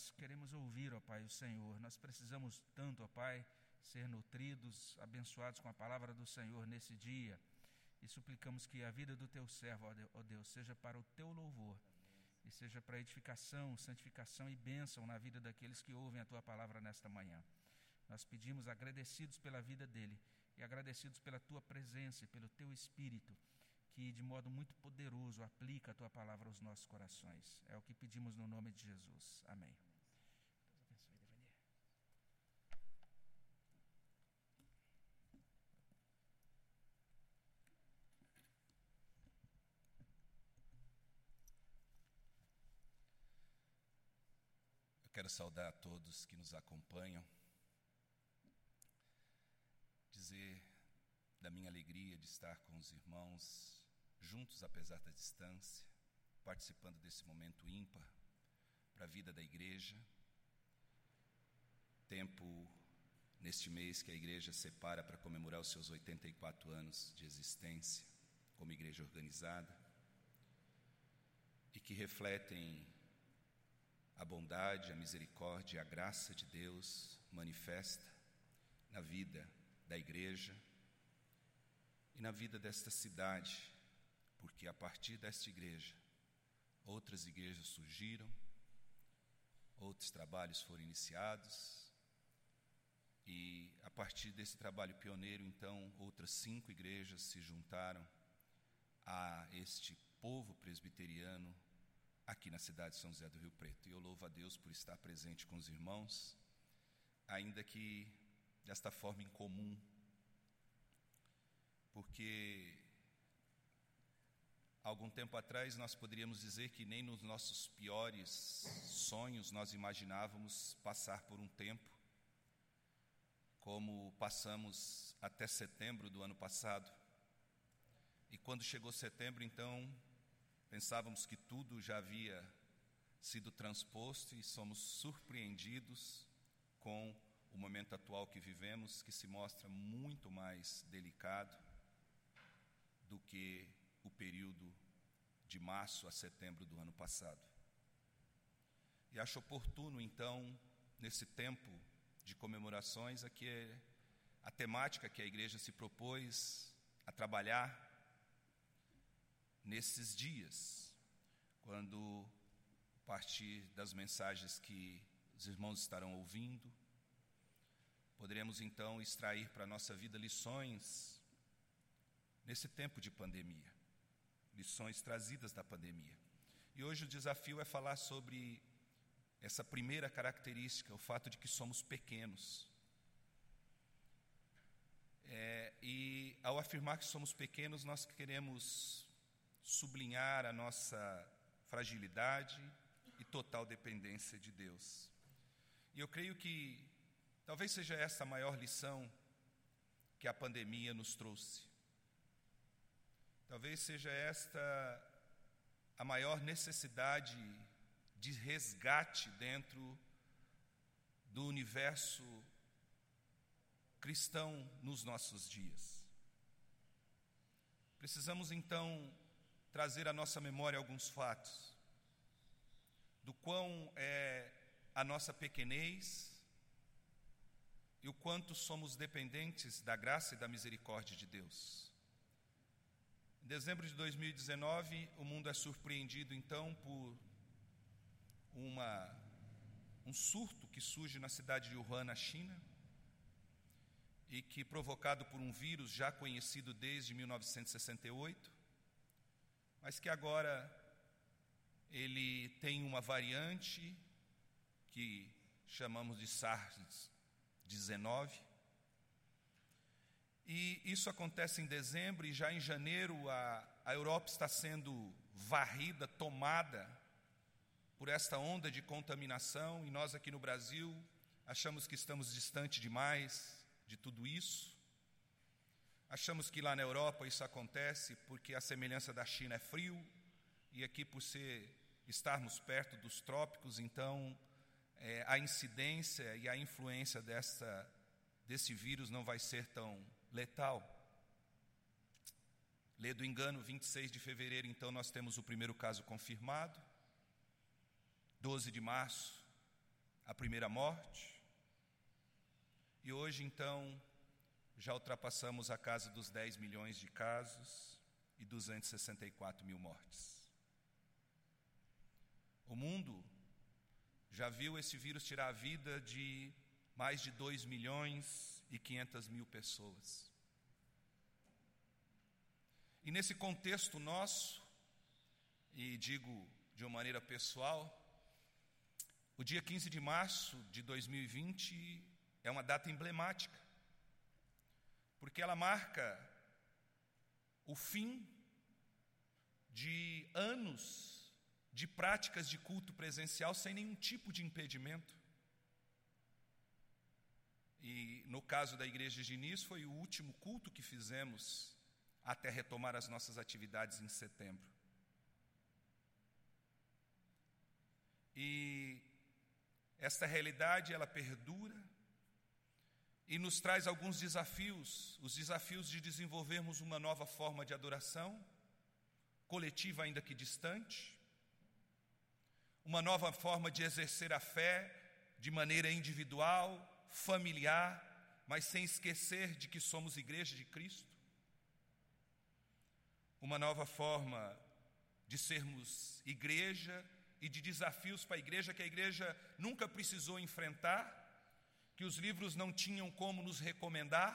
nós queremos ouvir, ó Pai, o Senhor. Nós precisamos tanto, ó Pai, ser nutridos, abençoados com a palavra do Senhor nesse dia. E suplicamos que a vida do teu servo, ó Deus, seja para o teu louvor e seja para edificação, santificação e bênção na vida daqueles que ouvem a tua palavra nesta manhã. Nós pedimos agradecidos pela vida dele e agradecidos pela tua presença e pelo teu espírito, que de modo muito poderoso aplica a tua palavra aos nossos corações. É o que pedimos no nome de Jesus. Amém. Eu quero saudar a todos que nos acompanham, dizer da minha alegria de estar com os irmãos juntos, apesar da distância, participando desse momento ímpar para a vida da igreja. Tempo neste mês que a igreja separa para comemorar os seus 84 anos de existência como igreja organizada e que refletem a bondade, a misericórdia, a graça de Deus manifesta na vida da igreja e na vida desta cidade, porque a partir desta igreja, outras igrejas surgiram, outros trabalhos foram iniciados, e a partir desse trabalho pioneiro, então, outras cinco igrejas se juntaram a este povo presbiteriano aqui na cidade de São José do Rio Preto. E eu louvo a Deus por estar presente com os irmãos, ainda que desta forma incomum, porque algum tempo atrás nós poderíamos dizer que nem nos nossos piores sonhos nós imaginávamos passar por um tempo como passamos até setembro do ano passado. E quando chegou setembro, então, Pensávamos que tudo já havia sido transposto e somos surpreendidos com o momento atual que vivemos, que se mostra muito mais delicado do que o período de março a setembro do ano passado. E acho oportuno, então, nesse tempo de comemorações, aqui é a temática que a igreja se propôs a trabalhar nesses dias, quando, a partir das mensagens que os irmãos estarão ouvindo, poderemos então extrair para a nossa vida lições nesse tempo de pandemia, lições trazidas da pandemia. E hoje o desafio é falar sobre essa primeira característica, o fato de que somos pequenos. É, e ao afirmar que somos pequenos, nós queremos sublinhar a nossa fragilidade e total dependência de Deus. E eu creio que talvez seja essa a maior lição que a pandemia nos trouxe. Talvez seja esta a maior necessidade de resgate dentro do universo cristão nos nossos dias. Precisamos então trazer à nossa memória alguns fatos do quão é a nossa pequenez e o quanto somos dependentes da graça e da misericórdia de Deus. Em dezembro de 2019, o mundo é surpreendido então por uma, um surto que surge na cidade de Wuhan, na China, e que, provocado por um vírus já conhecido desde 1968, mas que agora ele tem uma variante que chamamos de SARS-19. E isso acontece em dezembro, e já em janeiro a, a Europa está sendo varrida, tomada por esta onda de contaminação, e nós aqui no Brasil achamos que estamos distante demais de tudo isso. Achamos que lá na Europa isso acontece porque a semelhança da China é frio e aqui por ser estarmos perto dos trópicos, então é, a incidência e a influência dessa, desse vírus não vai ser tão letal. Lê do engano, 26 de fevereiro, então nós temos o primeiro caso confirmado. 12 de março, a primeira morte. E hoje, então, já ultrapassamos a casa dos 10 milhões de casos e 264 mil mortes. O mundo já viu esse vírus tirar a vida de mais de 2 milhões e 500 mil pessoas. E nesse contexto nosso, e digo de uma maneira pessoal, o dia 15 de março de 2020 é uma data emblemática, porque ela marca o fim de anos de práticas de culto presencial sem nenhum tipo de impedimento. E no caso da igreja de Diniz, foi o último culto que fizemos até retomar as nossas atividades em setembro. E esta realidade ela perdura e nos traz alguns desafios, os desafios de desenvolvermos uma nova forma de adoração, coletiva ainda que distante, uma nova forma de exercer a fé de maneira individual, familiar, mas sem esquecer de que somos igreja de Cristo. Uma nova forma de sermos igreja e de desafios para a igreja que a igreja nunca precisou enfrentar, que os livros não tinham como nos recomendar,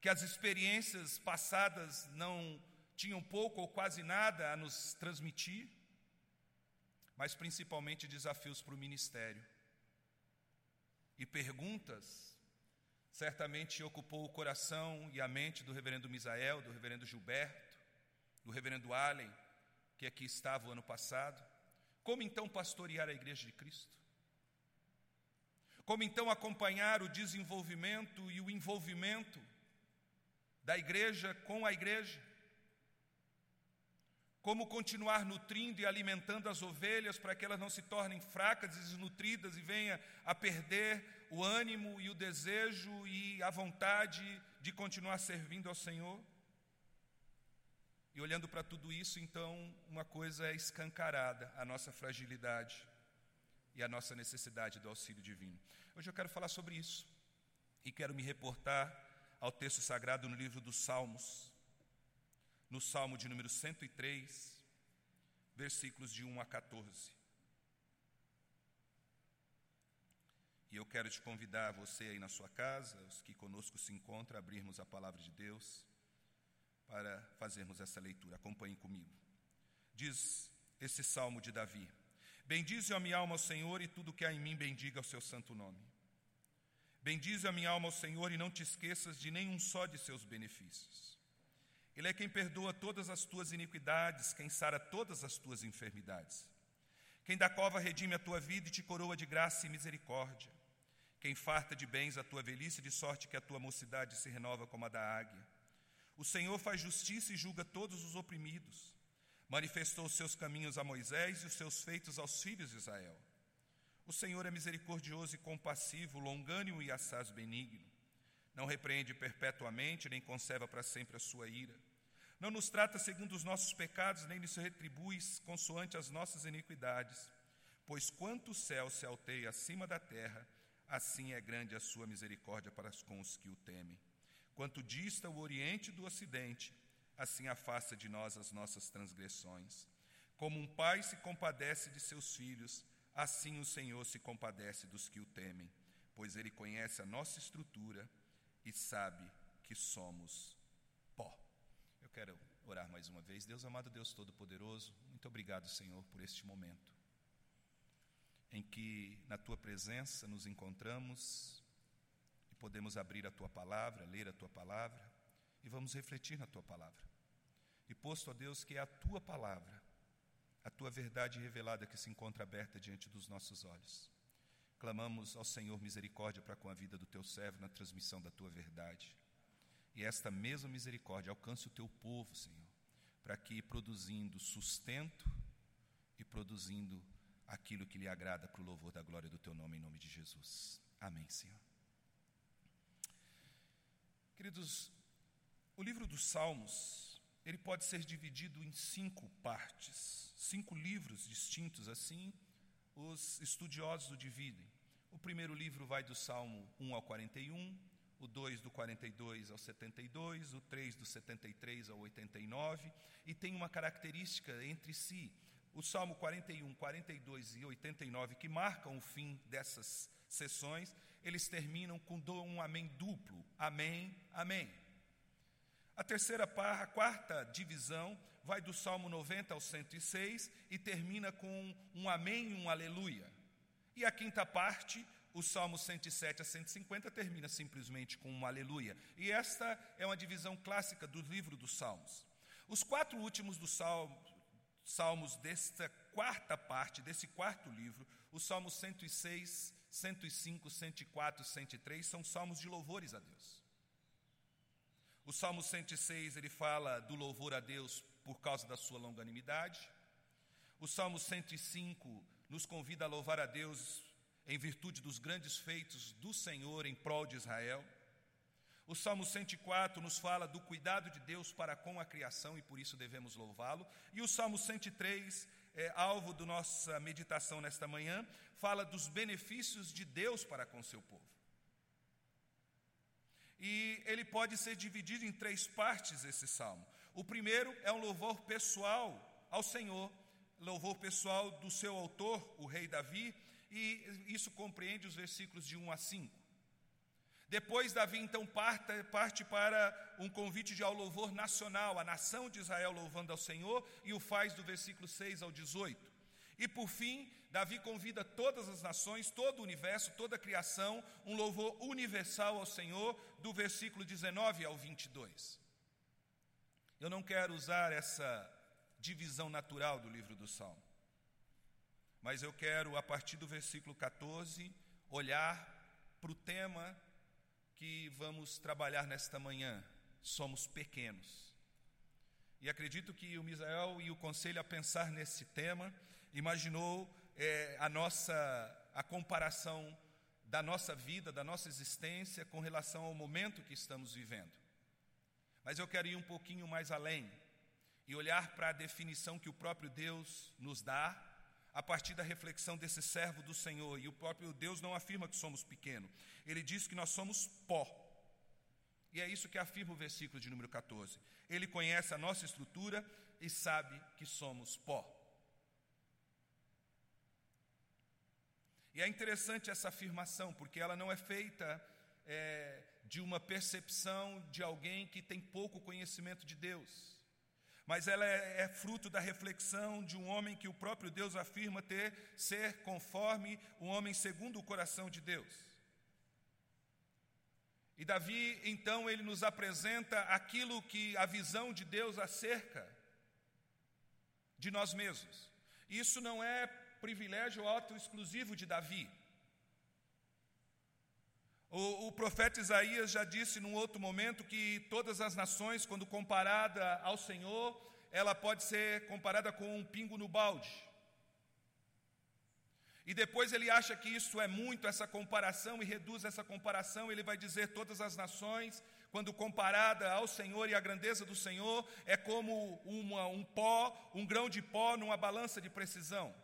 que as experiências passadas não tinham pouco ou quase nada a nos transmitir, mas principalmente desafios para o ministério. E perguntas certamente ocupou o coração e a mente do reverendo Misael, do reverendo Gilberto, do reverendo Allen, que aqui estava o ano passado. Como então pastorear a igreja de Cristo? Como então acompanhar o desenvolvimento e o envolvimento da igreja com a igreja? Como continuar nutrindo e alimentando as ovelhas para que elas não se tornem fracas e desnutridas e venha a perder o ânimo e o desejo e a vontade de continuar servindo ao Senhor? E olhando para tudo isso, então, uma coisa é escancarada: a nossa fragilidade e a nossa necessidade do auxílio divino. Hoje eu quero falar sobre isso e quero me reportar ao texto sagrado no livro dos Salmos, no Salmo de número 103, versículos de 1 a 14. E eu quero te convidar, você aí na sua casa, os que conosco se encontram, a abrirmos a palavra de Deus para fazermos essa leitura. Acompanhem comigo. Diz esse salmo de Davi: Bendize a minha alma ao Senhor e tudo que há em mim bendiga o seu santo nome. Bendize a minha alma ao Senhor e não te esqueças de nenhum só de seus benefícios. Ele é quem perdoa todas as tuas iniquidades, quem sara todas as tuas enfermidades. Quem da cova redime a tua vida e te coroa de graça e misericórdia. Quem farta de bens a tua velhice, de sorte que a tua mocidade se renova como a da águia. O Senhor faz justiça e julga todos os oprimidos. Manifestou os seus caminhos a Moisés e os seus feitos aos filhos de Israel. O Senhor é misericordioso e compassivo, longânimo e assaz benigno. Não repreende perpetuamente, nem conserva para sempre a sua ira. Não nos trata segundo os nossos pecados, nem nos retribui consoante as nossas iniquidades. Pois quanto o céu se alteia acima da terra, assim é grande a sua misericórdia para com os que o temem. Quanto dista o Oriente do Ocidente, assim afasta de nós as nossas transgressões. Como um pai se compadece de seus filhos, assim o Senhor se compadece dos que o temem, pois ele conhece a nossa estrutura e sabe que somos pó. Eu quero orar mais uma vez. Deus amado, Deus Todo-Poderoso, muito obrigado, Senhor, por este momento em que na tua presença nos encontramos podemos abrir a tua palavra, ler a tua palavra e vamos refletir na tua palavra. E posto a Deus que é a tua palavra, a tua verdade revelada que se encontra aberta diante dos nossos olhos. Clamamos ao Senhor misericórdia para com a vida do teu servo na transmissão da tua verdade. E esta mesma misericórdia alcance o teu povo, Senhor, para que produzindo sustento e produzindo aquilo que lhe agrada para o louvor da glória do teu nome, em nome de Jesus. Amém, Senhor. Queridos, o livro dos Salmos, ele pode ser dividido em cinco partes, cinco livros distintos assim. os estudiosos o dividem. O primeiro livro vai do Salmo 1 ao 41, o 2 do 42 ao 72, o 3 do 73 ao 89, e tem uma característica entre si. O Salmo 41, 42 e 89, que marcam o fim dessas sessões, eles terminam com um amém duplo: Amém, Amém. A terceira parte, a quarta divisão, vai do Salmo 90 ao 106 e termina com um Amém e um Aleluia. E a quinta parte o Salmo 107 a 150 termina simplesmente com um aleluia. E esta é uma divisão clássica do livro dos Salmos. Os quatro últimos dos salmos, salmos desta quarta parte, desse quarto livro, os Salmos 106, 105, 104 e 103, são salmos de louvores a Deus. O Salmo 106, ele fala do louvor a Deus por causa da sua longanimidade. O Salmo 105 nos convida a louvar a Deus em virtude dos grandes feitos do Senhor em prol de Israel. O Salmo 104 nos fala do cuidado de Deus para com a criação e por isso devemos louvá-lo. E o Salmo 103, é, alvo da nossa meditação nesta manhã, fala dos benefícios de Deus para com seu povo. E ele pode ser dividido em três partes, esse salmo. O primeiro é um louvor pessoal ao Senhor, louvor pessoal do seu autor, o rei Davi, e isso compreende os versículos de 1 a 5. Depois, Davi então parte, para um convite de ao louvor nacional, a nação de Israel louvando ao Senhor, e o faz do versículo 6 ao 18. E por fim, Davi convida todas as nações, todo o universo, toda a criação, um louvor universal ao Senhor, do versículo 19 ao 22. Eu não quero usar essa divisão natural do livro do Salmo. Mas eu quero, a partir do versículo 14, olhar para o tema que vamos trabalhar nesta manhã. Somos pequenos. E acredito que o Misael e o conselho a pensar nesse tema imaginou é, a nossa a comparação da nossa vida, da nossa existência com relação ao momento que estamos vivendo. Mas eu quero ir um pouquinho mais além e olhar para a definição que o próprio Deus nos dá a partir da reflexão desse servo do Senhor. E o próprio Deus não afirma que somos pequenos, ele diz que nós somos pó. E é isso que afirma o versículo de número 14. Ele conhece a nossa estrutura e sabe que somos pó. E é interessante essa afirmação, porque ela não é feita é, de uma percepção de alguém que tem pouco conhecimento de Deus mas ela é, é, fruto da reflexão de um homem que o próprio Deus afirma ter ser conforme um homem segundo o coração de Deus. E Davi, então, ele nos apresenta aquilo que a visão de Deus acerca de nós mesmos. Isso não é privilégio auto exclusivo de Davi. O, o, profeta Isaías já disse num outro momento que todas as nações, quando comparada ao Senhor, ela pode ser comparada com um pingo no balde. E depois ele acha que isso é muito, essa comparação, e reduz essa comparação, ele vai dizer: todas as nações, quando comparada ao Senhor e à grandeza do Senhor, é como uma, um pó, um grão de pó numa balança de precisão.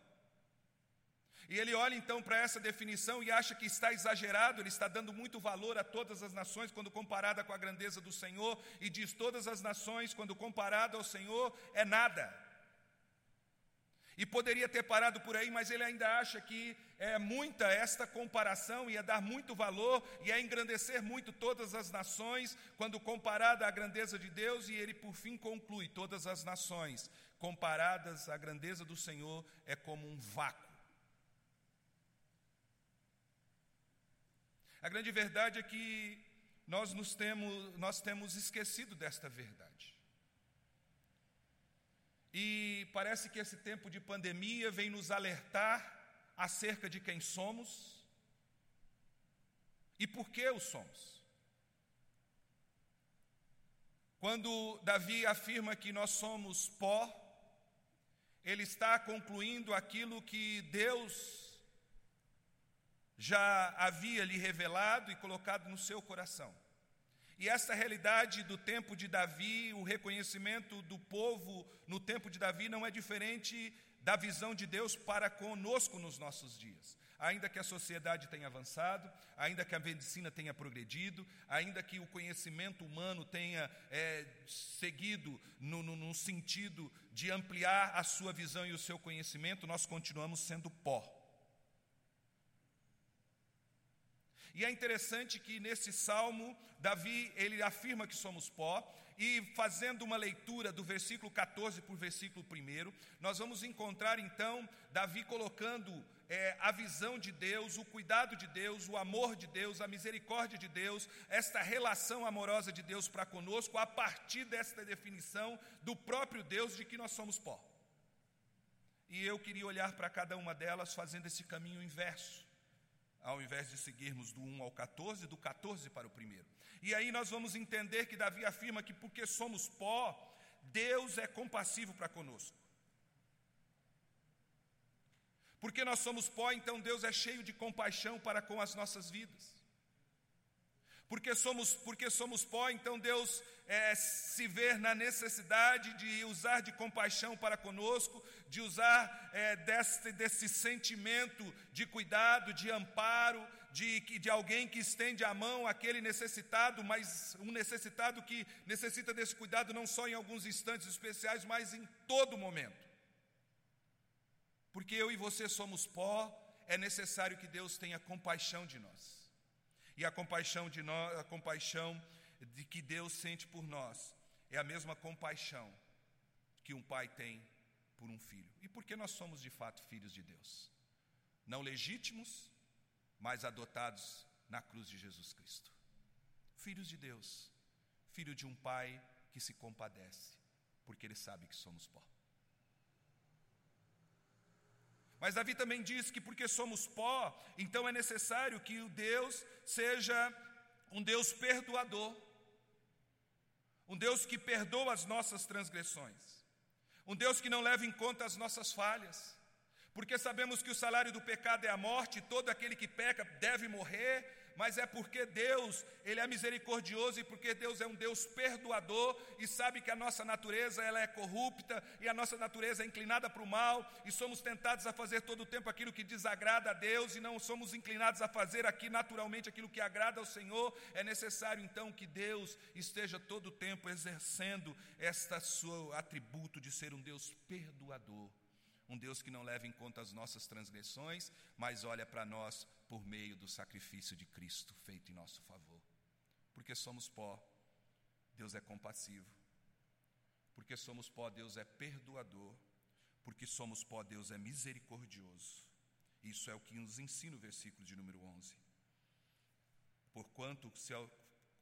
E ele olha então para essa definição e acha que está exagerado, ele está dando muito valor a todas as nações quando comparada com a grandeza do Senhor, e diz: todas as nações, quando comparada ao Senhor, é nada. E poderia ter parado por aí, mas ele ainda acha que é muita esta comparação, ia dar muito valor, e é engrandecer muito todas as nações, quando comparada à grandeza de Deus, e ele por fim conclui: todas as nações, comparadas à grandeza do Senhor, é como um vácuo. A grande verdade é que nós, nos temos, nós temos esquecido desta verdade. E parece que esse tempo de pandemia vem nos alertar acerca de quem somos e por que o somos. Quando Davi afirma que nós somos pó, ele está concluindo aquilo que Deus já havia lhe revelado e colocado no seu coração. E essa realidade do tempo de Davi, o reconhecimento do povo no tempo de Davi, não é diferente da visão de Deus para conosco nos nossos dias. Ainda que a sociedade tenha avançado, ainda que a medicina tenha progredido, ainda que o conhecimento humano tenha é, seguido no, no, no sentido de ampliar a sua visão e o seu conhecimento, nós continuamos sendo pó. E é interessante que nesse salmo, Davi, ele afirma que somos pó, e fazendo uma leitura do versículo 14 por versículo 1, nós vamos encontrar então Davi colocando é, a visão de Deus, o cuidado de Deus, o amor de Deus, a misericórdia de Deus, esta relação amorosa de Deus para conosco, a partir desta definição do próprio Deus de que nós somos pó. E eu queria olhar para cada uma delas fazendo esse caminho inverso, ao invés de seguirmos do 1 ao 14, do 14 para o primeiro. E aí nós vamos entender que Davi afirma que porque somos pó, Deus é compassivo para conosco. Porque nós somos pó, então Deus é cheio de compaixão para com as nossas vidas. Porque somos, porque somos pó, então Deus é, se vê na necessidade de usar de compaixão para conosco, de usar é, desse, desse sentimento de cuidado, de amparo, de, de alguém que estende a mão àquele necessitado, mas um necessitado que necessita desse cuidado não só em alguns instantes especiais, mas em todo momento. Porque eu e você somos pó, é necessário que Deus tenha compaixão de nós. E a compaixão de nós, a compaixão de que Deus sente por nós, é a mesma compaixão que um pai tem por um filho. E por que nós somos de fato filhos de Deus? Não legítimos, mas adotados na cruz de Jesus Cristo. Filhos de Deus, filho de um pai que se compadece, porque ele sabe que somos pó. Mas Davi também diz que porque somos pó, então é necessário que o Deus seja um Deus perdoador, um Deus que perdoa as nossas transgressões, um Deus que não leva em conta as nossas falhas, porque sabemos que o salário do pecado é a morte, todo aquele que peca deve morrer, mas é porque Deus, ele é misericordioso e porque Deus é um Deus perdoador e sabe que a nossa natureza ela é corrupta e a nossa natureza é inclinada para o mal e somos tentados a fazer todo o tempo aquilo que desagrada a Deus e não somos inclinados a fazer aqui naturalmente aquilo que agrada ao Senhor, é necessário então que Deus esteja todo o tempo exercendo esta seu atributo de ser um Deus perdoador um Deus que não leva em conta as nossas transgressões, mas olha para nós por meio do sacrifício de Cristo feito em nosso favor. Porque somos pó, Deus é compassivo. Porque somos pó, Deus é perdoador. Porque somos pó, Deus é misericordioso. Isso é o que nos ensina o versículo de número 11. Porquanto o céu,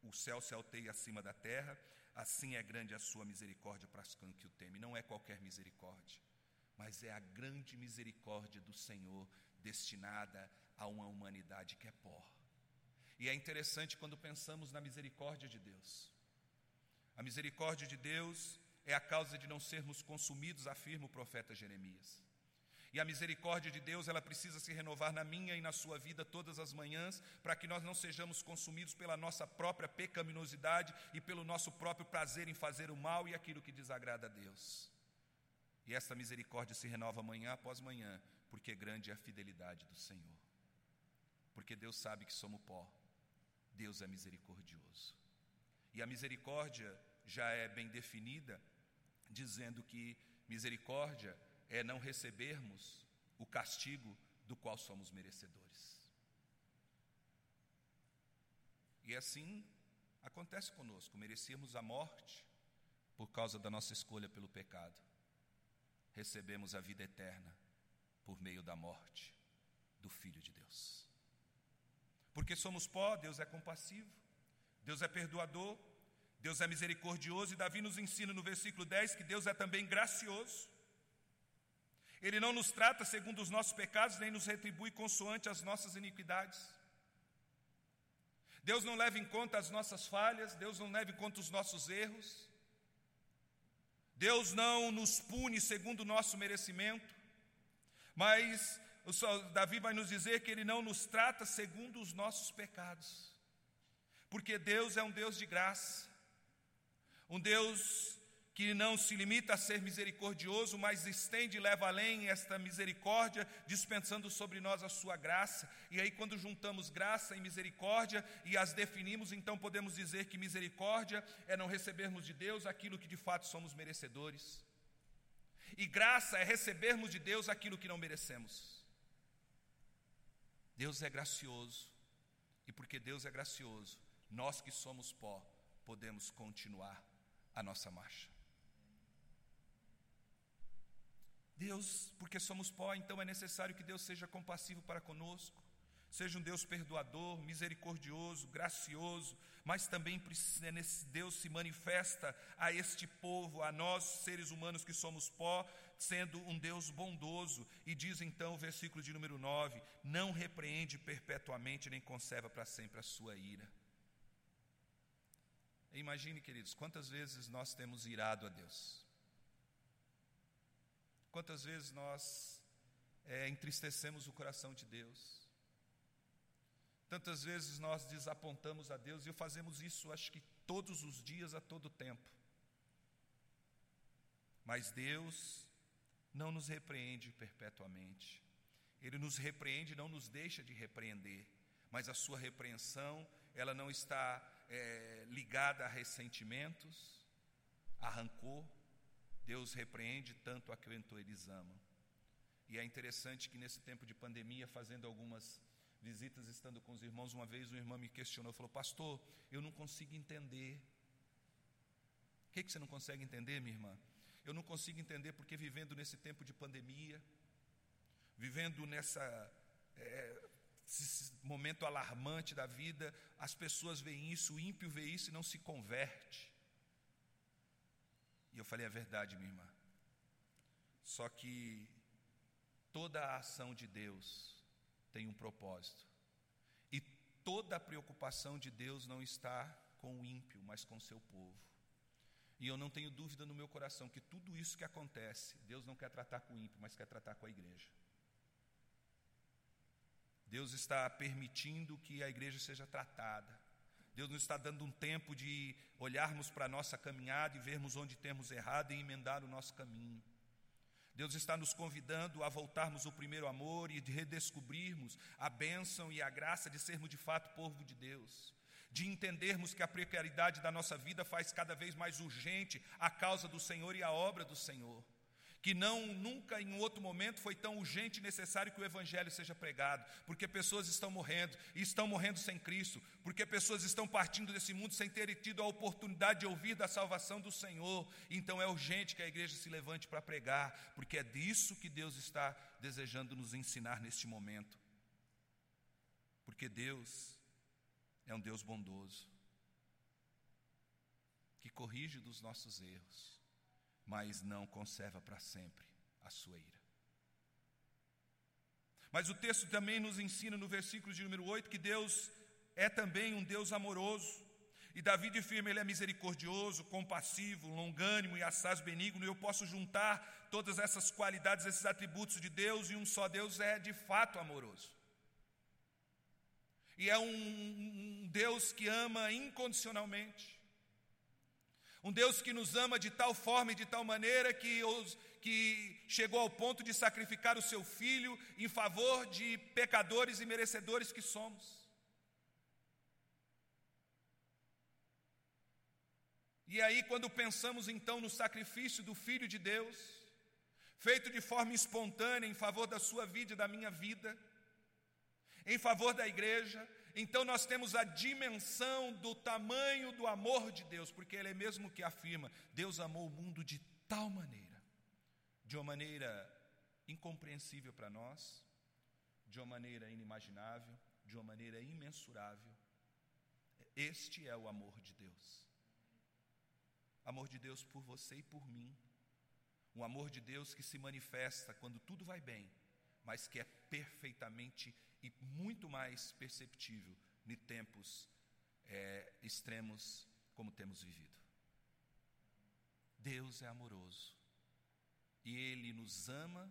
o céu se alteia acima da terra, assim é grande a sua misericórdia para os que o temem. Não é qualquer misericórdia mas é a grande misericórdia do Senhor destinada a uma humanidade que é pó. E é interessante quando pensamos na misericórdia de Deus. A misericórdia de Deus é a causa de não sermos consumidos, afirma o profeta Jeremias. E a misericórdia de Deus, ela precisa se renovar na minha e na sua vida todas as manhãs, para que nós não sejamos consumidos pela nossa própria pecaminosidade e pelo nosso próprio prazer em fazer o mal e aquilo que desagrada a Deus. E essa misericórdia se renova manhã após manhã, porque grande é a fidelidade do Senhor. Porque Deus sabe que somos pó. Deus é misericordioso. E a misericórdia já é bem definida, dizendo que misericórdia é não recebermos o castigo do qual somos merecedores. E assim acontece conosco, merecemos a morte por causa da nossa escolha pelo pecado recebemos a vida eterna por meio da morte do Filho de Deus. Porque somos pó, Deus é compassivo, Deus é perdoador, Deus é misericordioso, e Davi nos ensina no versículo 10 que Deus é também gracioso. Ele não nos trata segundo os nossos pecados, nem nos retribui consoante as nossas iniquidades. Deus não leva em conta as nossas falhas, Deus não leva em conta os nossos erros. Deus não nos pune segundo o nosso merecimento, mas Davi vai nos dizer que Ele não nos trata segundo os nossos pecados, porque Deus é um Deus de graça, um Deus que não se limita a ser misericordioso, mas estende e leva além esta misericórdia, dispensando sobre nós a sua graça. E aí, quando juntamos graça e misericórdia e as definimos, então podemos dizer que misericórdia é não recebermos de Deus aquilo que de fato somos merecedores, e graça é recebermos de Deus aquilo que não merecemos. Deus é gracioso, e porque Deus é gracioso, nós que somos pó, podemos continuar a nossa marcha. Deus, porque somos pó, então é necessário que Deus seja compassivo para conosco, seja um Deus perdoador, misericordioso, gracioso, mas também Deus se manifesta a este povo, a nós seres humanos que somos pó, sendo um Deus bondoso. E diz então o versículo de número 9: Não repreende perpetuamente, nem conserva para sempre a sua ira. Imagine, queridos, quantas vezes nós temos irado a Deus. Quantas vezes nós é, entristecemos o coração de Deus? Tantas vezes nós desapontamos a Deus e fazemos isso, acho que todos os dias, a todo tempo. Mas Deus não nos repreende perpetuamente. Ele nos repreende, não nos deixa de repreender. Mas a sua repreensão, ela não está é, ligada a ressentimentos, a rancor, Deus repreende tanto a quanto eles amam. E é interessante que nesse tempo de pandemia, fazendo algumas visitas, estando com os irmãos, uma vez um irmão me questionou, falou, pastor, eu não consigo entender. O que, que você não consegue entender, minha irmã? Eu não consigo entender porque vivendo nesse tempo de pandemia, vivendo nessa é, momento alarmante da vida, as pessoas veem isso, o ímpio vê isso e não se converte. E eu falei: é verdade, minha irmã. Só que toda a ação de Deus tem um propósito. E toda a preocupação de Deus não está com o ímpio, mas com o seu povo. E eu não tenho dúvida no meu coração que tudo isso que acontece, Deus não quer tratar com o ímpio, mas quer tratar com a igreja. Deus está permitindo que a igreja seja tratada. Deus nos está dando um tempo de olharmos para a nossa caminhada e vermos onde temos errado e emendar o nosso caminho. Deus está nos convidando a voltarmos ao primeiro amor e de redescobrirmos a bênção e a graça de sermos de fato povo de Deus, de entendermos que a precariedade da nossa vida faz cada vez mais urgente a causa do Senhor e a obra do Senhor que não nunca em outro momento foi tão urgente e necessário que o evangelho seja pregado, porque pessoas estão morrendo e estão morrendo sem Cristo, porque pessoas estão partindo desse mundo sem terem tido a oportunidade de ouvir da salvação do Senhor. Então é urgente que a igreja se levante para pregar, porque é disso que Deus está desejando nos ensinar neste momento. Porque Deus é um Deus bondoso, que corrige dos nossos erros mas não conserva para sempre a sua ira. Mas o texto também nos ensina no versículo de número 8 que Deus é também um Deus amoroso. E Davi afirma, ele é misericordioso, compassivo, longânimo e assaz benigno. E eu posso juntar todas essas qualidades, esses atributos de Deus, e um só Deus é de fato amoroso. E é um, um Deus que ama incondicionalmente. Um Deus que nos ama de tal forma e de tal maneira que, que chegou ao ponto de sacrificar o seu filho em favor de pecadores e merecedores que somos. E aí, quando pensamos então no sacrifício do Filho de Deus, feito de forma espontânea em favor da sua vida e da minha vida, em favor da igreja, então nós temos a dimensão do tamanho do amor de Deus, porque Ele é mesmo que afirma: Deus amou o mundo de tal maneira, de uma maneira incompreensível para nós, de uma maneira inimaginável, de uma maneira imensurável. Este é o amor de Deus. Amor de Deus por você e por mim. Um amor de Deus que se manifesta quando tudo vai bem, mas que é perfeitamente e muito mais perceptível em tempos é, extremos como temos vivido. Deus é amoroso e Ele nos ama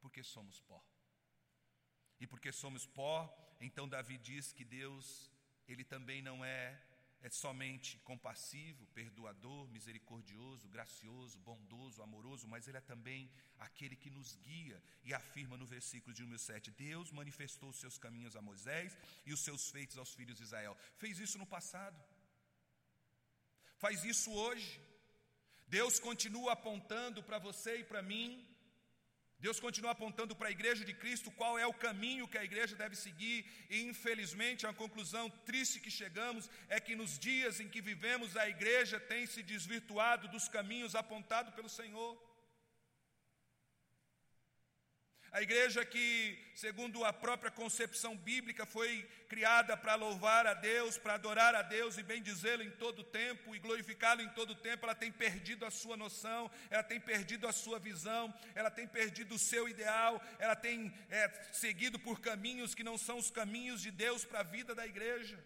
porque somos pó. E porque somos pó, então Davi diz que Deus, Ele também não é, é somente compassivo, perdoador, misericordioso, gracioso, bondoso, amoroso, mas Ele é também aquele que nos guia e afirma no versículo de número 7: Deus manifestou os seus caminhos a Moisés e os seus feitos aos filhos de Israel. Fez isso no passado, faz isso hoje. Deus continua apontando para você e para mim Deus continua apontando para a igreja de Cristo qual é o caminho que a igreja deve seguir, e infelizmente a conclusão triste que chegamos é que nos dias em que vivemos a igreja tem se desvirtuado dos caminhos apontados pelo Senhor. A igreja que, segundo a própria concepção bíblica, foi criada para louvar a Deus, para adorar a Deus e bendizê-lo em todo tempo e glorificá-lo em todo tempo, ela tem perdido a sua noção, ela tem perdido a sua visão, ela tem perdido o seu ideal, ela tem é, seguido por caminhos que não são os caminhos de Deus para a vida da igreja.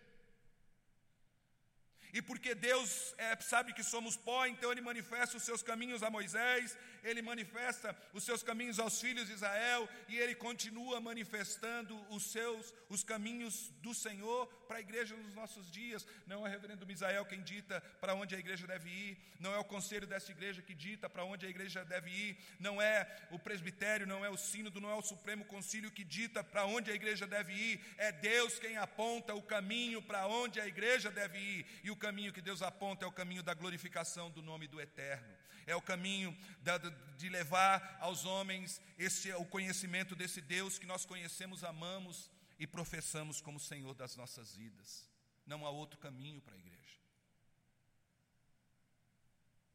E porque Deus é, sabe que somos pó, então Ele manifesta os seus caminhos a Moisés, Ele manifesta os seus caminhos aos filhos de Israel, e Ele continua manifestando os seus, os caminhos do Senhor para a igreja nos nossos dias. Não é o reverendo Misael quem dita para onde a igreja deve ir, não é o conselho desta igreja que dita para onde a igreja deve ir, não é o presbitério, não é o sínodo, não é o supremo concílio que dita para onde a igreja deve ir, é Deus quem aponta o caminho para onde a igreja deve ir, e o caminho que Deus aponta é o caminho da glorificação do nome do Eterno, é o caminho da, de levar aos homens esse, o conhecimento desse Deus que nós conhecemos, amamos e professamos como Senhor das nossas vidas. Não há outro caminho para a igreja.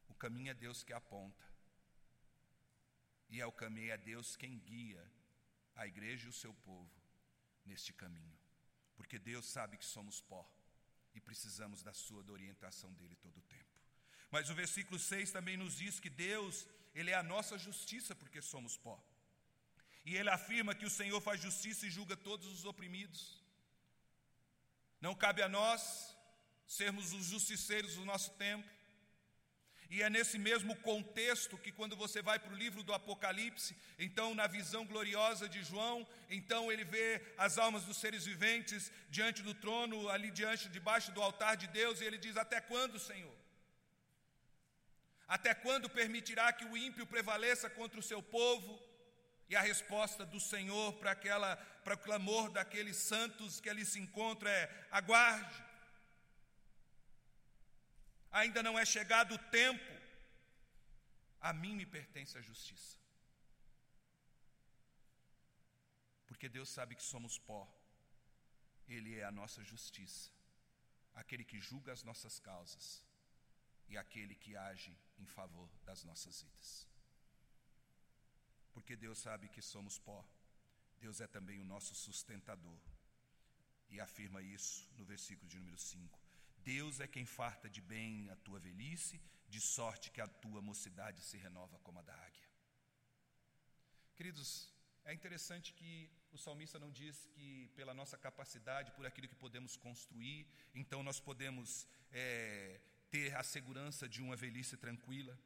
O caminho é Deus que aponta, e é o caminho é Deus quem guia a igreja e o seu povo neste caminho, porque Deus sabe que somos pó e precisamos da sua da orientação dele todo o tempo. Mas o versículo 6 também nos diz que Deus, ele é a nossa justiça porque somos pó. E ele afirma que o Senhor faz justiça e julga todos os oprimidos. Não cabe a nós sermos os justiceiros do nosso tempo. E é nesse mesmo contexto que, quando você vai para o livro do Apocalipse, então, na visão gloriosa de João, então ele vê as almas dos seres viventes diante do trono, ali diante, debaixo do altar de Deus, e ele diz: Até quando, Senhor? Até quando permitirá que o ímpio prevaleça contra o seu povo? E a resposta do Senhor para, aquela, para o clamor daqueles santos que ali se encontram é: aguarde ainda não é chegado o tempo, a mim me pertence a justiça. Porque Deus sabe que somos pó, Ele é a nossa justiça, aquele que julga as nossas causas e aquele que age em favor das nossas vidas. Porque Deus sabe que somos pó, Deus é também o nosso sustentador. E afirma isso no versículo de número 5. Deus é quem farta de bem a tua velhice, de sorte que a tua mocidade se renova como a da águia. Queridos, é interessante que o salmista não diz que pela nossa capacidade, por aquilo que podemos construir, então nós podemos é, ter a segurança de uma velhice tranquila.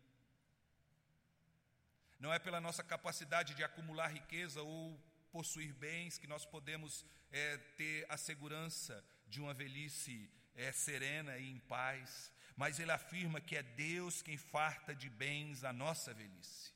Não é pela nossa capacidade de acumular riqueza ou possuir bens que nós podemos é, ter a segurança de uma velhice é serena e em paz, mas ele afirma que é Deus quem farta de bens a nossa velhice.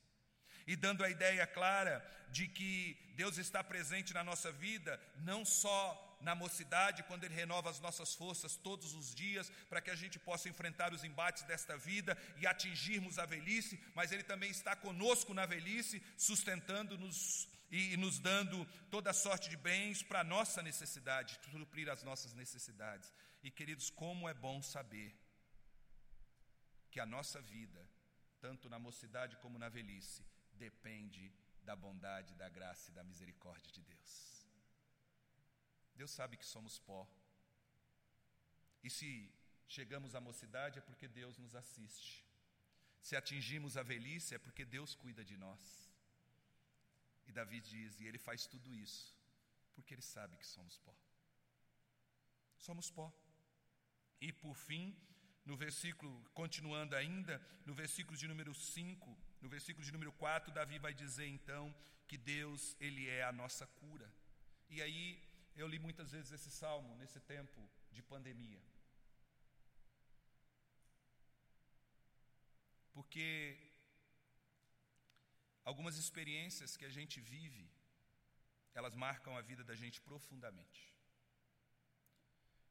E dando a ideia clara de que Deus está presente na nossa vida, não só na mocidade, quando Ele renova as nossas forças todos os dias, para que a gente possa enfrentar os embates desta vida e atingirmos a velhice, mas Ele também está conosco na velhice, sustentando-nos e, nos dando toda sorte de bens para a nossa necessidade, suprir as nossas necessidades. E queridos, como é bom saber que a nossa vida, tanto na mocidade como na velhice, depende da bondade, da graça e da misericórdia de Deus. Deus sabe que somos pó. E se chegamos à mocidade é porque Deus nos assiste. Se atingimos a velhice é porque Deus cuida de nós. E Davi diz: e ele faz tudo isso porque ele sabe que somos pó. Somos pó. E por fim, no versículo, continuando ainda, no versículo de número 5, no versículo de número 4, Davi vai dizer então que Deus, Ele é a nossa cura. E aí, eu li muitas vezes esse salmo nesse tempo de pandemia. Porque algumas experiências que a gente vive, elas marcam a vida da gente profundamente.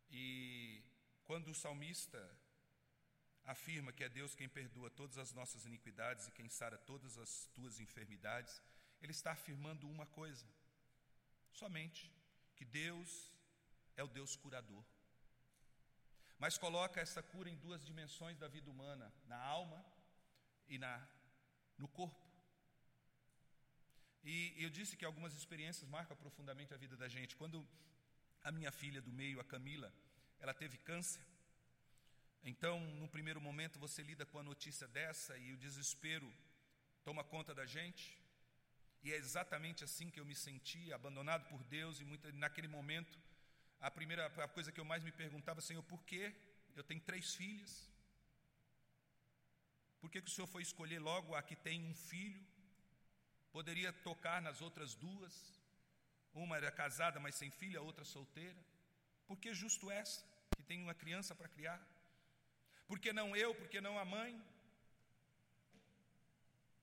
E quando o salmista afirma que é Deus quem perdoa todas as nossas iniquidades e quem sara todas as tuas enfermidades, ele está afirmando uma coisa, somente que Deus é o Deus curador. Mas coloca essa cura em duas dimensões da vida humana, na alma e na no corpo. E eu disse que algumas experiências marcam profundamente a vida da gente. Quando a minha filha do meio, a Camila, ela teve câncer, então, no primeiro momento, você lida com a notícia dessa e o desespero toma conta da gente. E é exatamente assim que eu me senti, abandonado por Deus, e muito, naquele momento, a primeira a coisa que eu mais me perguntava, Senhor, por quê? Eu tenho três filhas. Por que, que o Senhor foi escolher logo a que tem um filho? Poderia tocar nas outras duas. Uma era casada, mas sem filha, a outra solteira. Por que justo essa, que tem uma criança para criar? Por que não eu? Por que não a mãe?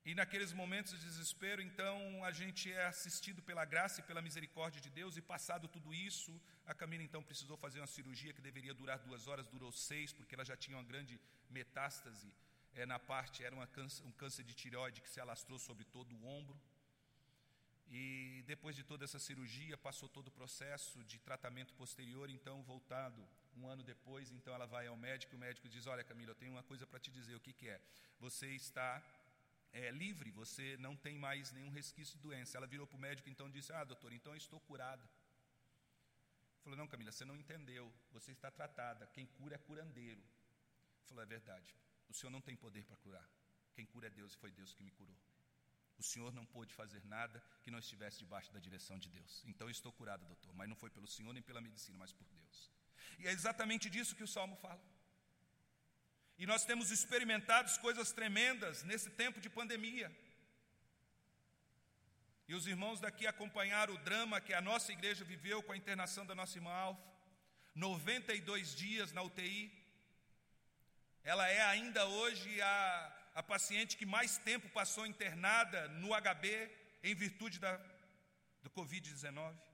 E naqueles momentos de desespero, então, a gente é assistido pela graça e pela misericórdia de Deus, e passado tudo isso, a Camila então precisou fazer uma cirurgia que deveria durar duas horas, durou seis, porque ela já tinha uma grande metástase é, na parte, era câncer, um câncer de tireoide que se alastrou sobre todo o ombro. E depois de toda essa cirurgia, passou todo o processo de tratamento posterior, então, voltado um ano depois, então ela vai ao médico, e o médico diz: Olha, Camila, eu tenho uma coisa para te dizer. O que, que é? Você está é, livre, você não tem mais nenhum resquício de doença. Ela virou para o médico então disse: Ah, doutor, então eu estou curada. Falou: Não, Camila, você não entendeu. Você está tratada. Quem cura é curandeiro. Falou: É verdade. O senhor não tem poder para curar. Quem cura é Deus e foi Deus que me curou. O senhor não pôde fazer nada que não estivesse debaixo da direção de Deus. Então eu estou curada, doutor, mas não foi pelo senhor nem pela medicina, mas por Deus. E é exatamente disso que o salmo fala. E nós temos experimentado coisas tremendas nesse tempo de pandemia. E os irmãos daqui acompanharam o drama que a nossa igreja viveu com a internação da nossa irmã Alfa. 92 dias na UTI. Ela é ainda hoje a, a paciente que mais tempo passou internada no HB em virtude da, do Covid-19.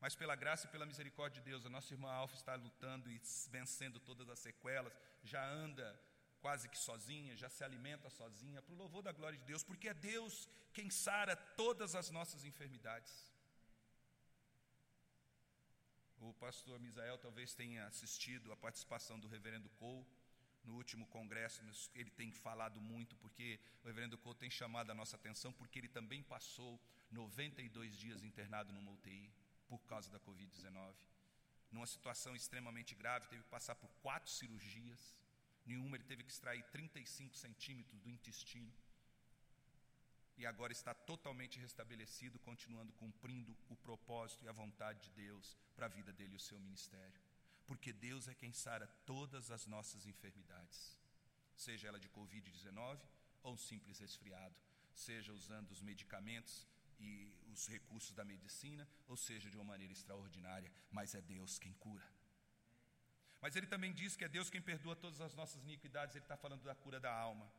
Mas pela graça e pela misericórdia de Deus, a nossa irmã Alfa está lutando e vencendo todas as sequelas, já anda quase que sozinha, já se alimenta sozinha, para o louvor da glória de Deus, porque é Deus quem sara todas as nossas enfermidades. O pastor Misael talvez tenha assistido a participação do reverendo Cole no último congresso, ele tem falado muito, porque o reverendo Cole tem chamado a nossa atenção, porque ele também passou 92 dias internado numa UTI por causa da Covid-19. Numa situação extremamente grave, teve que passar por quatro cirurgias. Nenhuma, ele teve que extrair 35 centímetros do intestino. E agora está totalmente restabelecido, continuando cumprindo o propósito e a vontade de Deus para a vida dele e o seu ministério. Porque Deus é quem sara todas as nossas enfermidades, seja ela de Covid-19 ou um simples resfriado, seja usando os medicamentos e os recursos da medicina, ou seja, de uma maneira extraordinária, mas é Deus quem cura. Mas ele também diz que é Deus quem perdoa todas as nossas iniquidades, ele está falando da cura da alma.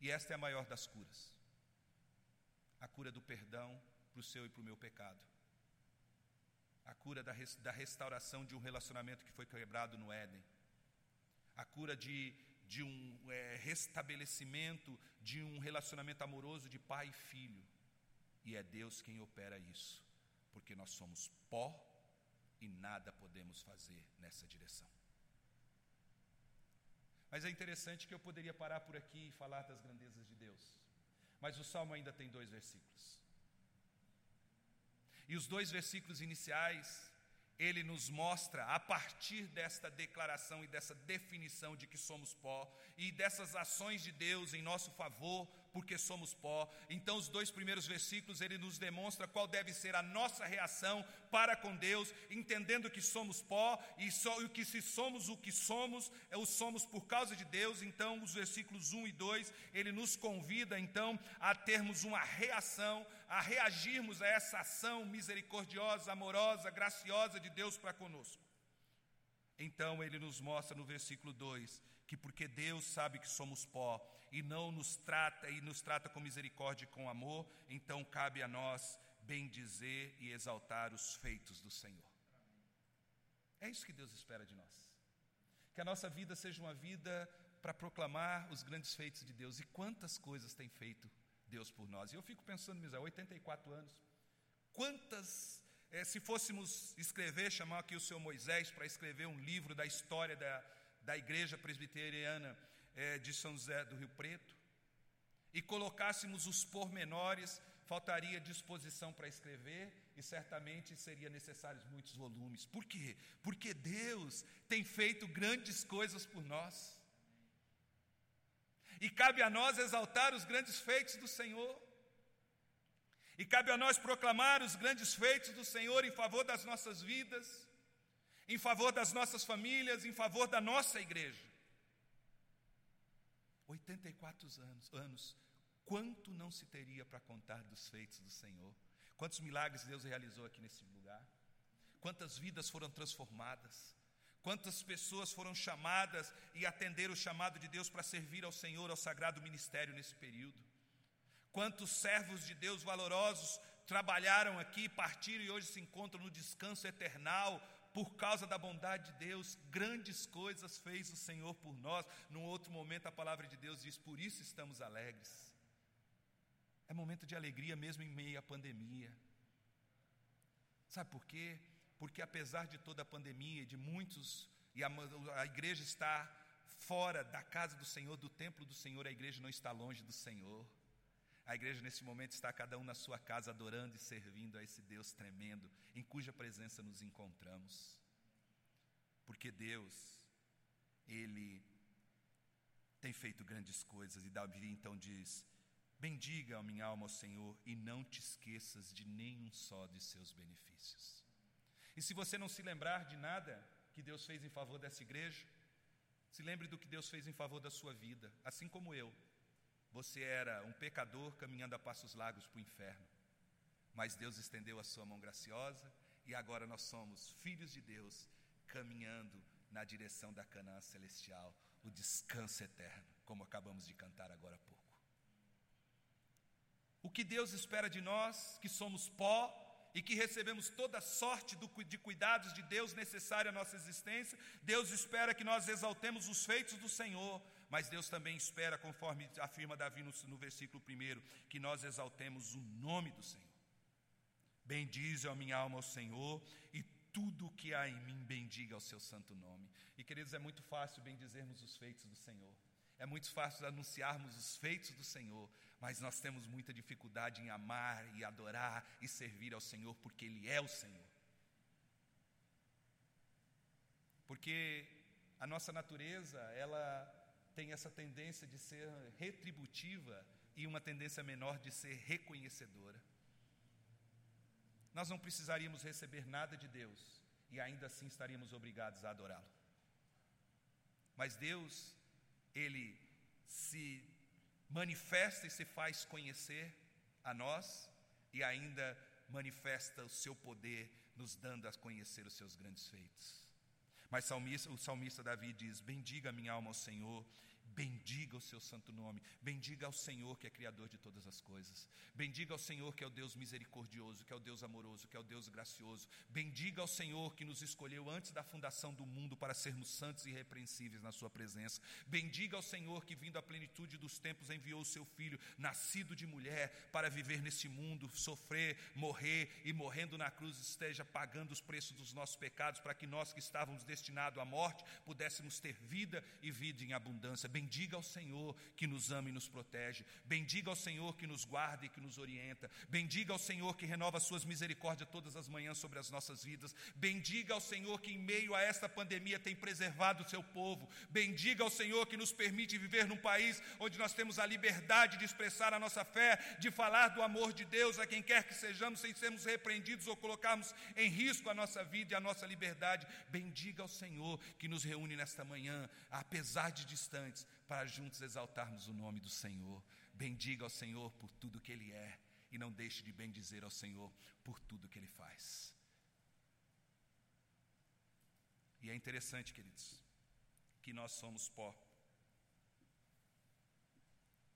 E esta é a maior das curas a cura do perdão para o seu e para o meu pecado, a cura da, da restauração de um relacionamento que foi quebrado no Éden, a cura de, de um é, restabelecimento de um relacionamento amoroso de pai e filho e é Deus quem opera isso, porque nós somos pó e nada podemos fazer nessa direção. Mas é interessante que eu poderia parar por aqui e falar das grandezas de Deus. Mas o salmo ainda tem dois versículos. E os dois versículos iniciais, ele nos mostra, a partir desta declaração e dessa definição de que somos pó, e dessas ações de Deus em nosso favor, porque somos pó. Então, os dois primeiros versículos ele nos demonstra qual deve ser a nossa reação para com Deus, entendendo que somos pó e, e que se somos o que somos, é o somos por causa de Deus. Então, os versículos 1 e 2 ele nos convida então a termos uma reação, a reagirmos a essa ação misericordiosa, amorosa, graciosa de Deus para conosco. Então, ele nos mostra no versículo 2 que porque Deus sabe que somos pó e não nos trata e nos trata com misericórdia e com amor, então cabe a nós bendizer e exaltar os feitos do Senhor. É isso que Deus espera de nós. Que a nossa vida seja uma vida para proclamar os grandes feitos de Deus. E quantas coisas tem feito Deus por nós. E eu fico pensando, Misael, 84 anos. Quantas, é, se fôssemos escrever, chamar aqui o seu Moisés para escrever um livro da história da, da igreja presbiteriana é, de São José do Rio Preto, e colocássemos os pormenores, faltaria disposição para escrever e certamente seria necessários muitos volumes. Por quê? Porque Deus tem feito grandes coisas por nós. E cabe a nós exaltar os grandes feitos do Senhor. E cabe a nós proclamar os grandes feitos do Senhor em favor das nossas vidas, em favor das nossas famílias, em favor da nossa igreja. 84 anos, anos, quanto não se teria para contar dos feitos do Senhor? Quantos milagres Deus realizou aqui nesse lugar? Quantas vidas foram transformadas? Quantas pessoas foram chamadas e atenderam o chamado de Deus para servir ao Senhor, ao sagrado ministério nesse período? Quantos servos de Deus valorosos trabalharam aqui, partiram e hoje se encontram no descanso eternal por causa da bondade de Deus? Grandes coisas fez o Senhor por nós. Num outro momento, a palavra de Deus diz: Por isso estamos alegres. É momento de alegria mesmo em meio à pandemia. Sabe por quê? porque apesar de toda a pandemia, de muitos, e a, a igreja está fora da casa do Senhor, do templo do Senhor, a igreja não está longe do Senhor. A igreja nesse momento está cada um na sua casa adorando e servindo a esse Deus tremendo, em cuja presença nos encontramos. Porque Deus, Ele tem feito grandes coisas, e Davi então diz: Bendiga a minha alma ao Senhor e não te esqueças de nenhum só de seus benefícios. E se você não se lembrar de nada que Deus fez em favor dessa igreja, se lembre do que Deus fez em favor da sua vida, assim como eu. Você era um pecador caminhando a passos largos para o inferno, mas Deus estendeu a sua mão graciosa e agora nós somos filhos de Deus caminhando na direção da Canaã celestial, o descanso eterno, como acabamos de cantar agora há pouco. O que Deus espera de nós, que somos pó, e que recebemos toda sorte de cuidados de Deus necessário à nossa existência, Deus espera que nós exaltemos os feitos do Senhor, mas Deus também espera, conforme afirma Davi no, no versículo 1, que nós exaltemos o nome do Senhor. Bendize a minha alma ao Senhor e tudo o que há em mim bendiga ao seu santo nome. E queridos, é muito fácil bendizermos os feitos do Senhor. É muito fácil anunciarmos os feitos do Senhor, mas nós temos muita dificuldade em amar e adorar e servir ao Senhor, porque Ele é o Senhor. Porque a nossa natureza, ela tem essa tendência de ser retributiva e uma tendência menor de ser reconhecedora. Nós não precisaríamos receber nada de Deus e ainda assim estaríamos obrigados a adorá-lo. Mas Deus, Ele se manifesta e se faz conhecer a nós e ainda manifesta o seu poder, nos dando a conhecer os seus grandes feitos. Mas salmista, o salmista Davi diz: Bendiga minha alma ao Senhor Bendiga o seu santo nome. Bendiga ao Senhor que é criador de todas as coisas. Bendiga ao Senhor que é o Deus misericordioso, que é o Deus amoroso, que é o Deus gracioso. Bendiga ao Senhor que nos escolheu antes da fundação do mundo para sermos santos e irrepreensíveis na sua presença. Bendiga ao Senhor que vindo à plenitude dos tempos enviou o seu filho, nascido de mulher, para viver nesse mundo, sofrer, morrer e morrendo na cruz esteja pagando os preços dos nossos pecados para que nós que estávamos destinados à morte pudéssemos ter vida e vida em abundância. Bendiga Bendiga ao Senhor que nos ama e nos protege. Bendiga ao Senhor que nos guarda e que nos orienta. Bendiga ao Senhor que renova suas misericórdias todas as manhãs sobre as nossas vidas. Bendiga ao Senhor que em meio a esta pandemia tem preservado o seu povo. Bendiga ao Senhor que nos permite viver num país onde nós temos a liberdade de expressar a nossa fé, de falar do amor de Deus a quem quer que sejamos, sem sermos repreendidos ou colocarmos em risco a nossa vida e a nossa liberdade. Bendiga ao Senhor que nos reúne nesta manhã, apesar de distantes, para juntos exaltarmos o nome do Senhor. Bendiga ao Senhor por tudo que Ele é e não deixe de bendizer ao Senhor por tudo que Ele faz. E é interessante, queridos, que nós somos pó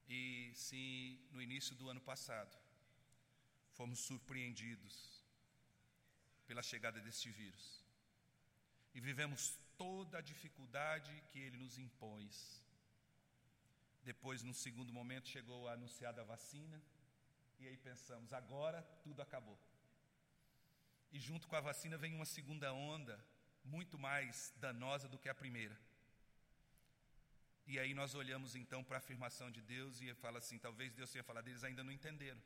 E se no início do ano passado fomos surpreendidos pela chegada deste vírus e vivemos toda a dificuldade que ele nos impôs, depois, no segundo momento, chegou a anunciada vacina, e aí pensamos, agora tudo acabou. E junto com a vacina vem uma segunda onda, muito mais danosa do que a primeira. E aí nós olhamos então para a afirmação de Deus e fala assim: talvez Deus tenha falado, eles ainda não entenderam,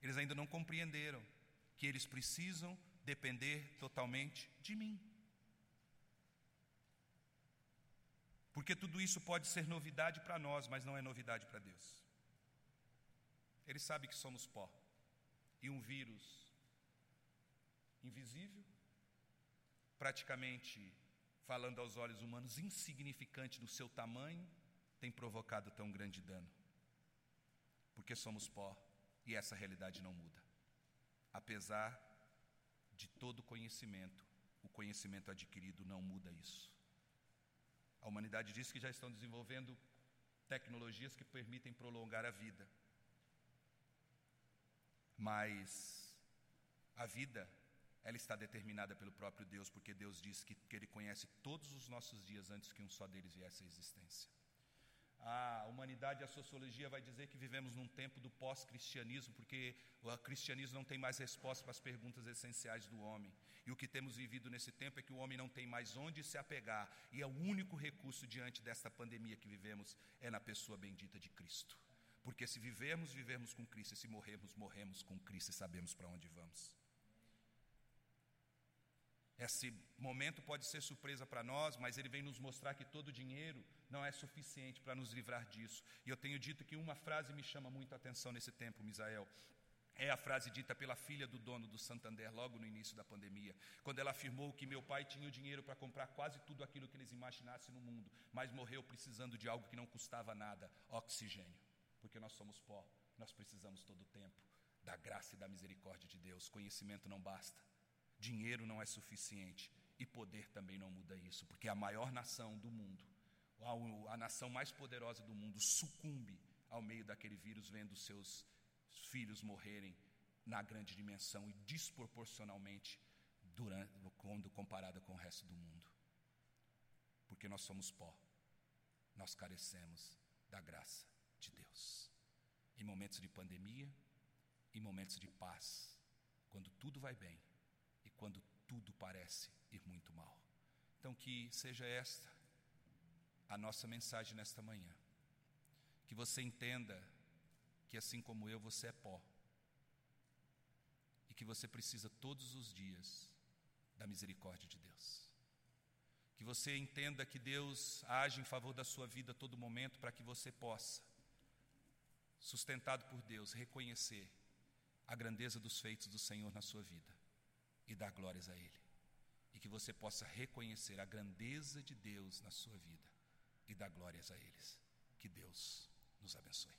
eles ainda não compreenderam que eles precisam depender totalmente de mim. Porque tudo isso pode ser novidade para nós, mas não é novidade para Deus. Ele sabe que somos pó. E um vírus invisível, praticamente falando aos olhos humanos, insignificante no seu tamanho, tem provocado tão grande dano. Porque somos pó e essa realidade não muda. Apesar de todo conhecimento, o conhecimento adquirido não muda isso. A humanidade diz que já estão desenvolvendo tecnologias que permitem prolongar a vida. Mas a vida, ela está determinada pelo próprio Deus, porque Deus diz que, que Ele conhece todos os nossos dias antes que um só deles viesse à existência. A humanidade e a sociologia vai dizer que vivemos num tempo do pós-cristianismo, porque o cristianismo não tem mais resposta para as perguntas essenciais do homem. E o que temos vivido nesse tempo é que o homem não tem mais onde se apegar, e é o único recurso diante desta pandemia que vivemos é na pessoa bendita de Cristo. Porque se vivermos, vivemos com Cristo, e se morrermos, morremos com Cristo e sabemos para onde vamos. Esse momento pode ser surpresa para nós, mas ele vem nos mostrar que todo dinheiro não é suficiente para nos livrar disso. E eu tenho dito que uma frase me chama muito a atenção nesse tempo, Misael. É a frase dita pela filha do dono do Santander logo no início da pandemia, quando ela afirmou que meu pai tinha o dinheiro para comprar quase tudo aquilo que eles imaginassem no mundo, mas morreu precisando de algo que não custava nada: oxigênio. Porque nós somos pó, nós precisamos todo o tempo da graça e da misericórdia de Deus. Conhecimento não basta, dinheiro não é suficiente e poder também não muda isso, porque a maior nação do mundo, a, a nação mais poderosa do mundo, sucumbe ao meio daquele vírus, vendo seus filhos morrerem na grande dimensão e desproporcionalmente durante, quando comparada com o resto do mundo. Porque nós somos pó, nós carecemos da graça de Deus. Em momentos de pandemia, em momentos de paz, quando tudo vai bem quando tudo parece ir muito mal. Então, que seja esta a nossa mensagem nesta manhã. Que você entenda que assim como eu, você é pó. E que você precisa todos os dias da misericórdia de Deus. Que você entenda que Deus age em favor da sua vida a todo momento para que você possa, sustentado por Deus, reconhecer a grandeza dos feitos do Senhor na sua vida e dar glórias a Ele. E que você possa reconhecer a grandeza de Deus na sua vida e dar glórias a eles. Que Deus nos abençoe.